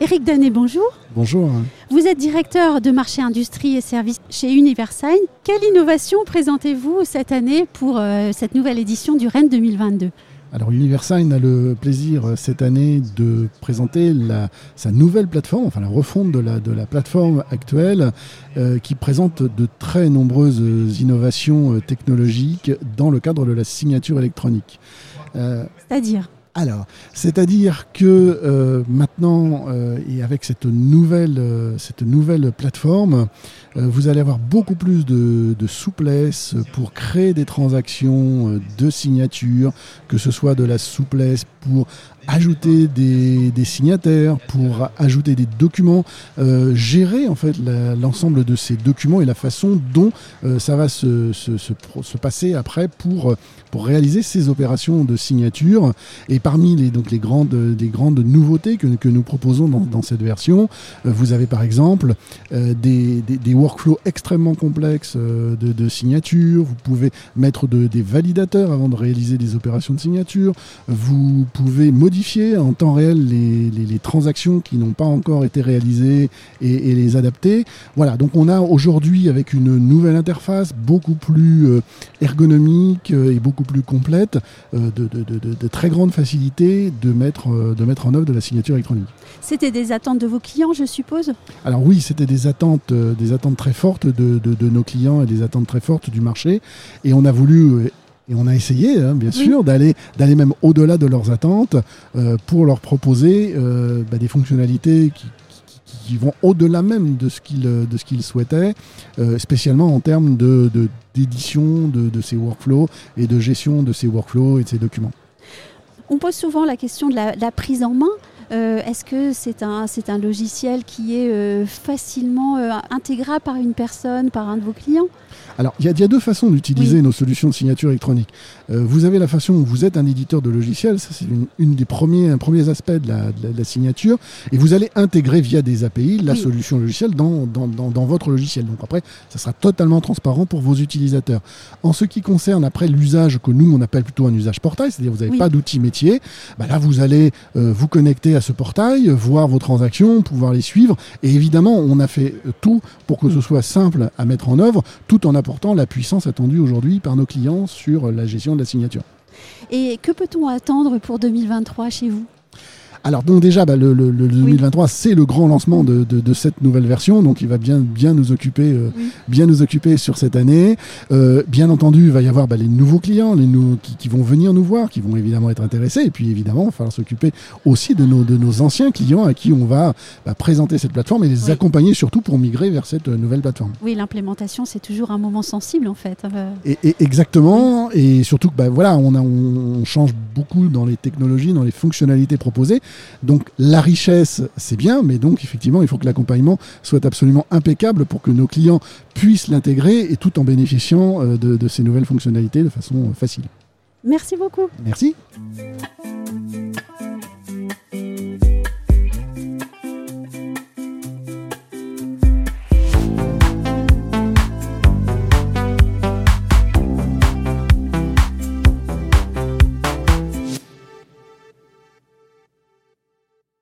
Éric Danet, bonjour. Bonjour. Vous êtes directeur de marché industrie et services chez Universign. Quelle innovation présentez-vous cette année pour euh, cette nouvelle édition du Rennes 2022 alors Universign a le plaisir euh, cette année de présenter sa nouvelle plateforme, enfin la refonte de la, plateforme actuelle, euh, qui présente de très nombreuses innovations technologiques dans le cadre de la signature électronique. C'est-à-dire? Alors, c'est-à-dire que euh, maintenant, euh, et avec cette nouvelle, euh, cette nouvelle plateforme, vous allez avoir beaucoup plus de, de, souplesse pour créer des transactions de signature, que ce soit de la souplesse pour ajouter des, signataires, pour ajouter des documents, euh, gérer en fait l'ensemble de ces documents et la façon dont euh, ça va se, se, se, passer après pour, pour réaliser ces opérations de signature. Et parmi les, donc les, grandes, les grandes nouveautés que, que nous proposons dans, dans cette version, euh, vous avez par exemple des, des, des, workflows extrêmement complexes de, de, signature, vous pouvez mettre de, des validateurs avant de réaliser des opérations de signature, vous pouvez modifier en temps réel les, les, transactions qui n'ont pas encore été réalisées et, et, les adapter. Voilà, donc on a aujourd'hui avec une nouvelle interface beaucoup plus euh, ergonomique euh, et beaucoup plus complète, euh, de, de, de, de, très grande facilité de mettre, de mettre en œuvre de la signature électronique. C'était des attentes de vos clients, je suppose? Alors oui, c'était des attentes, des attentes très fortes de, nos clients et des attentes très fortes du marché. Et on a voulu et on a essayé, hein, bien sûr, d'aller d'aller même au-delà de leurs attentes euh, pour leur proposer euh, bah, des fonctionnalités qui, qui, vont au-delà même de ce qu'ils de ce qu'ils souhaitaient, euh, spécialement en termes de d'édition de, de, ces workflows et de gestion de ces workflows et de ces documents. On pose souvent la question de la, prise en main. Est-ce que c'est un, c'est un logiciel qui est facilement intégrable par une personne, par un de vos clients? Alors, il y, a deux façons d'utiliser nos solutions de signature électronique. Euh, vous avez la façon où vous êtes un éditeur de logiciels, ça c'est une, des premiers, un premier de la, signature, et vous allez intégrer via des API la solution logicielle dans, dans, votre logiciel. Donc après, ça sera totalement transparent pour vos utilisateurs. En ce qui concerne après l'usage que nous on appelle plutôt un usage portail, c'est-à-dire vous n'avez pas d'outil métier, bah là vous allez euh, vous connecter à ce portail, voir vos transactions, pouvoir les suivre, et évidemment on a fait euh, tout pour que ce soit simple à mettre en œuvre, tout en apportant la puissance attendue aujourd'hui par nos clients sur la gestion de la signature. Et que peut-on attendre pour 2023 chez vous? Alors donc déjà, bah, le, 2023, c'est le grand lancement de, cette nouvelle version, donc il va bien, bien, nous, occuper, euh, bien nous occuper sur cette année. Euh, bien entendu, il va y avoir bah, les nouveaux clients les qui, vont venir nous voir, qui vont évidemment être intéressés, et puis évidemment, il va falloir s'occuper aussi de nos, de nos anciens clients à qui on va bah, présenter cette plateforme et les accompagner surtout pour migrer vers cette euh, nouvelle plateforme. Oui, l'implémentation, c'est toujours un moment sensible en fait. Et, exactement, et surtout que voilà, on, a, on change beaucoup dans les technologies, dans les fonctionnalités proposées. Donc la richesse, c'est bien, mais donc effectivement, il faut que l'accompagnement soit absolument impeccable pour que nos clients puissent l'intégrer et tout en bénéficiant euh, de, de ces nouvelles fonctionnalités de façon facile. Merci beaucoup. Merci.